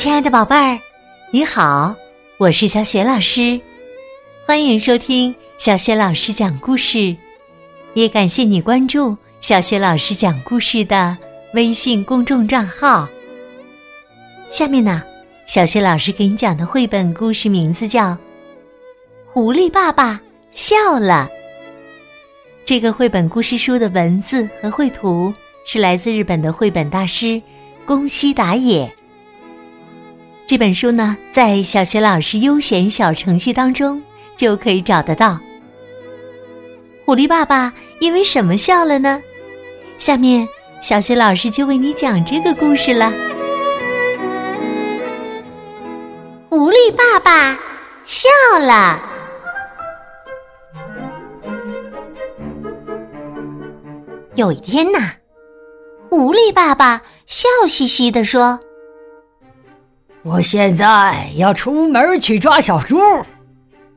亲爱的宝贝儿，你好，我是小雪老师，欢迎收听小雪老师讲故事，也感谢你关注小雪老师讲故事的微信公众账号。下面呢，小雪老师给你讲的绘本故事名字叫《狐狸爸爸笑了》。这个绘本故事书的文字和绘图是来自日本的绘本大师宫西达也。这本书呢，在小学老师优选小程序当中就可以找得到。狐狸爸爸因为什么笑了呢？下面小学老师就为你讲这个故事了。狐狸爸爸笑了。有一天呐，狐狸爸爸笑嘻嘻地说。我现在要出门去抓小猪，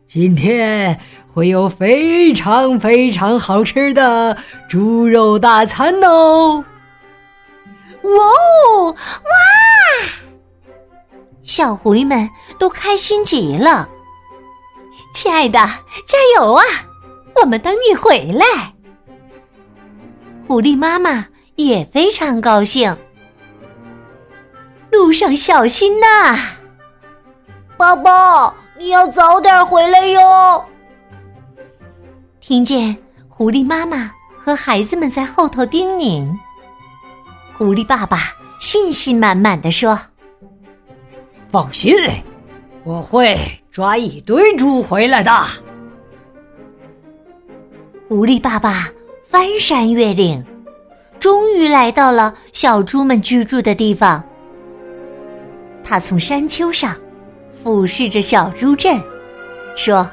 今天会有非常非常好吃的猪肉大餐哦！哇哦哇！小狐狸们都开心极了。亲爱的，加油啊！我们等你回来。狐狸妈妈也非常高兴。路上小心呐，宝宝，你要早点回来哟。听见狐狸妈妈和孩子们在后头叮咛，狐狸爸爸信心满满的说：“放心，我会抓一堆猪回来的。”狐狸爸爸翻山越岭，终于来到了小猪们居住的地方。他从山丘上俯视着小猪镇，说：“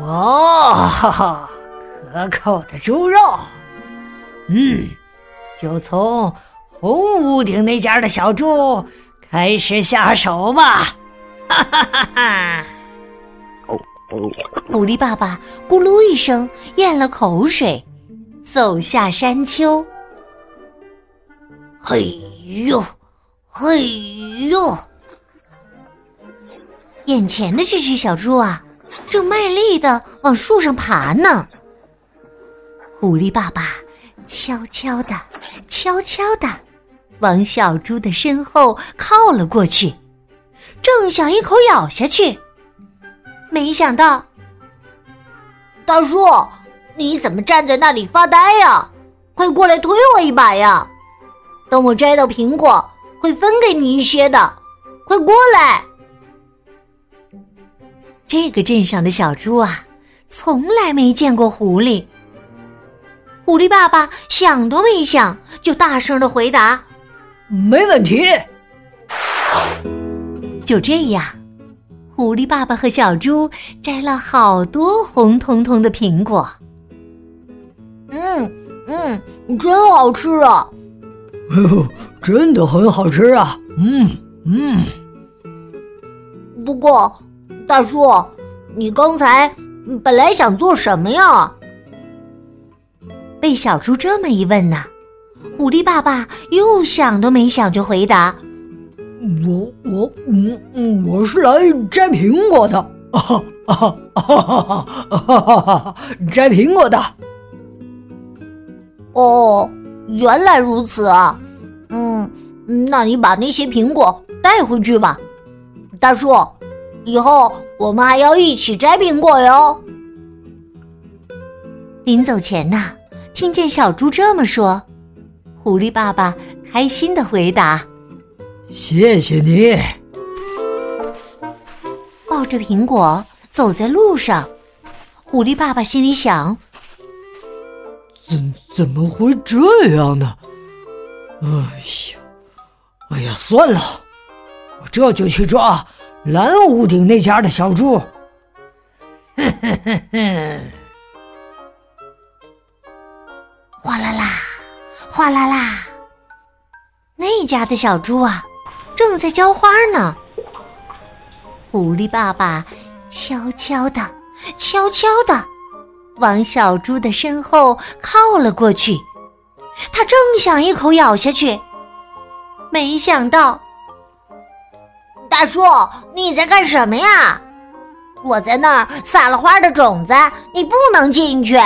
哇，可口的猪肉！嗯，就从红屋顶那家的小猪开始下手吧！”哈哈哈哈！狐狸爸爸咕噜一声咽了口水，走下山丘。嘿呦！嘿呦！眼前的这只小猪啊，正卖力的往树上爬呢。狐狸爸爸悄悄的、悄悄的往小猪的身后靠了过去，正想一口咬下去，没想到，大叔，你怎么站在那里发呆呀？快过来推我一把呀！等我摘到苹果。会分给你一些的，快过来！这个镇上的小猪啊，从来没见过狐狸。狐狸爸爸想都没想，就大声的回答：“没问题。”就这样，狐狸爸爸和小猪摘了好多红彤彤的苹果。嗯嗯，真好吃啊！哦，真的很好吃啊！嗯嗯。不过，大叔，你刚才本来想做什么呀？被小猪这么一问呢，狐狸爸爸又想都没想就回答：“我我嗯嗯，我是来摘苹果的，啊啊啊啊！摘苹果的。”哦。原来如此啊，嗯，那你把那些苹果带回去吧，大叔。以后我们还要一起摘苹果哟。临走前呐，听见小猪这么说，狐狸爸爸开心的回答：“谢谢你。”抱着苹果走在路上，狐狸爸爸心里想。怎怎么会这样呢？哎呀，哎呀，算了，我这就去抓蓝屋顶那家的小猪。哼哼哼哼！哗啦啦，哗啦啦，那家的小猪啊，正在浇花呢。狐狸爸爸悄悄的，悄悄的。往小猪的身后靠了过去，他正想一口咬下去，没想到，大叔，你在干什么呀？我在那儿撒了花的种子，你不能进去。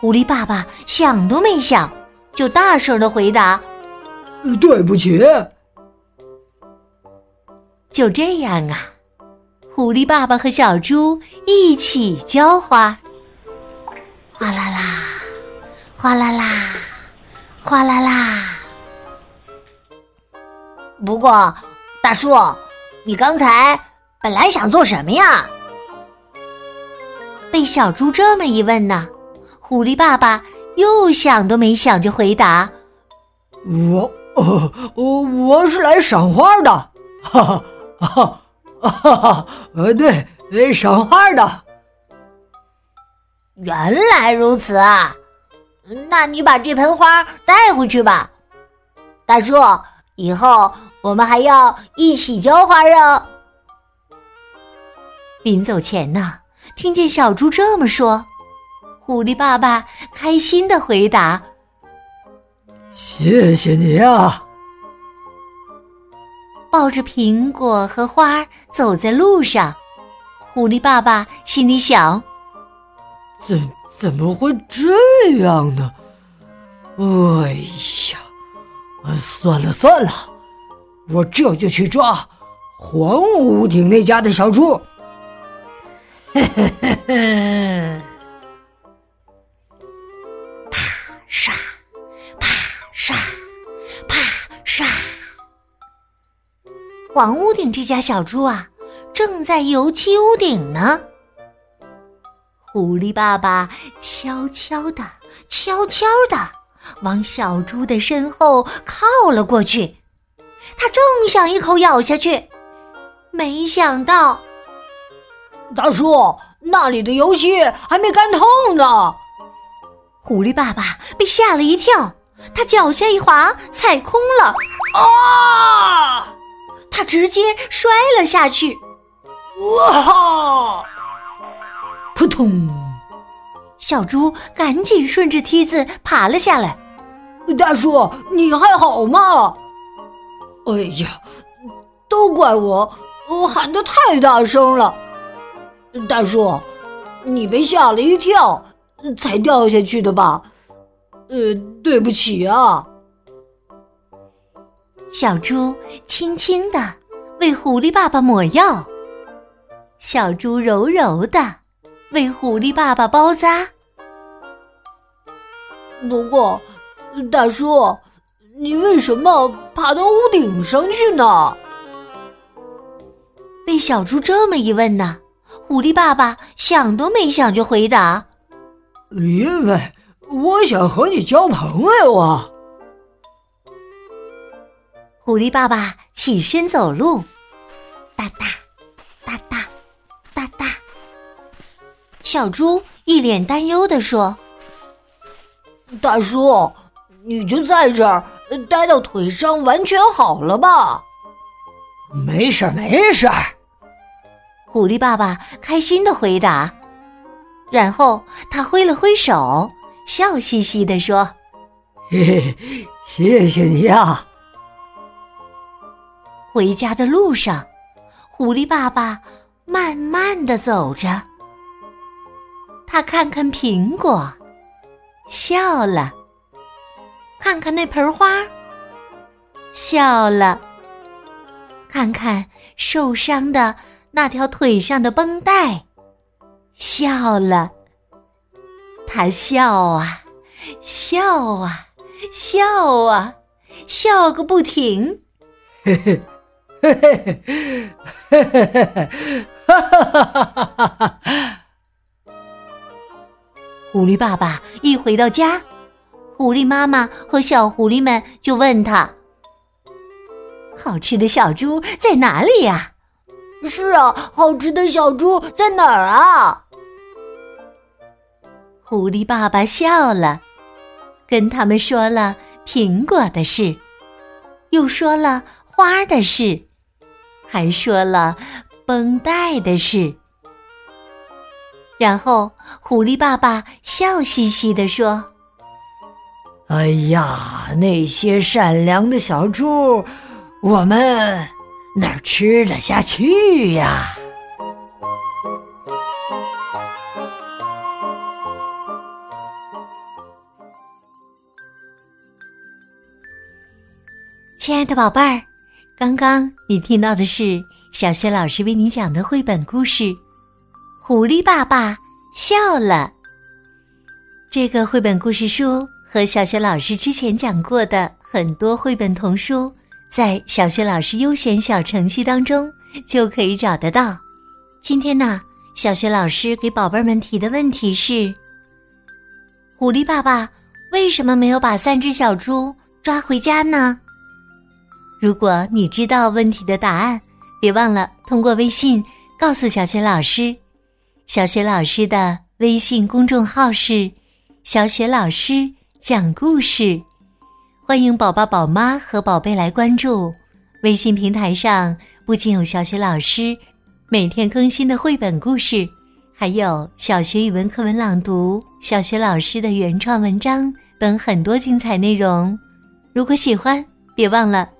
狐狸爸爸想都没想，就大声的回答：“对不起。”就这样啊，狐狸爸爸和小猪一起浇花，哗啦啦，哗啦啦，哗啦啦。不过，大叔，你刚才本来想做什么呀？被小猪这么一问呢，狐狸爸爸又想都没想就回答：“我，我我是来赏花的，哈哈。”哈，哈哈，呃，对，赏花的。原来如此啊，那你把这盆花带回去吧，大叔。以后我们还要一起浇花哦。临走前呢，听见小猪这么说，狐狸爸爸开心的回答：“谢谢你啊。”抱着苹果和花走在路上，狐狸爸爸心里想：怎怎么会这样呢？哎呀，算了算了，我这就去抓黄屋顶那家的小猪。嘿嘿嘿嘿。黄屋顶这家小猪啊，正在油漆屋顶呢。狐狸爸爸悄悄的、悄悄的往小猪的身后靠了过去，他正想一口咬下去，没想到，大叔那里的油漆还没干透呢。狐狸爸爸被吓了一跳，他脚下一滑，踩空了，啊！他直接摔了下去，哇！扑通！小猪赶紧顺着梯子爬了下来。大叔，你还好吗？哎呀，都怪我，我喊的太大声了。大叔，你被吓了一跳，才掉下去的吧？呃，对不起啊。小猪轻轻的为狐狸爸爸抹药，小猪柔柔的为狐狸爸爸包扎。不过，大叔，你为什么爬到屋顶上去呢？被小猪这么一问呢，狐狸爸爸想都没想就回答：“因为我想和你交朋友啊。”狐狸爸爸起身走路，哒哒哒哒哒哒。小猪一脸担忧的说：“大叔，你就在这儿待到腿伤完全好了吧？”“没事儿，没事儿。”狐狸爸爸开心的回答，然后他挥了挥手，笑嘻嘻的说：“嘿嘿，谢谢你呀。”回家的路上，狐狸爸爸慢慢的走着。他看看苹果，笑了；看看那盆花，笑了；看看受伤的那条腿上的绷带，笑了。他笑啊，笑啊，笑啊，笑个不停。嘿嘿。嘿嘿嘿，嘿嘿嘿嘿，哈哈哈哈哈哈！狐狸爸爸一回到家，狐狸妈妈和小狐狸们就问他：“好吃的小猪在哪里呀？”“是啊，好吃的小猪在哪儿啊？”狐狸爸爸笑了，跟他们说了苹果的事，又说了花的事。还说了绷带的事，然后狐狸爸爸笑嘻嘻地说：“哎呀，那些善良的小猪，我们哪吃得下去呀？亲爱的宝贝儿，刚刚你听到的是小学老师为你讲的绘本故事《狐狸爸爸笑了》。这个绘本故事书和小学老师之前讲过的很多绘本童书，在小学老师优选小程序当中就可以找得到。今天呢，小学老师给宝贝们提的问题是：狐狸爸爸为什么没有把三只小猪抓回家呢？如果你知道问题的答案，别忘了通过微信告诉小雪老师。小雪老师的微信公众号是“小雪老师讲故事”，欢迎宝宝、宝妈和宝贝来关注。微信平台上不仅有小雪老师每天更新的绘本故事，还有小学语文课文朗读、小学老师的原创文章等很多精彩内容。如果喜欢，别忘了。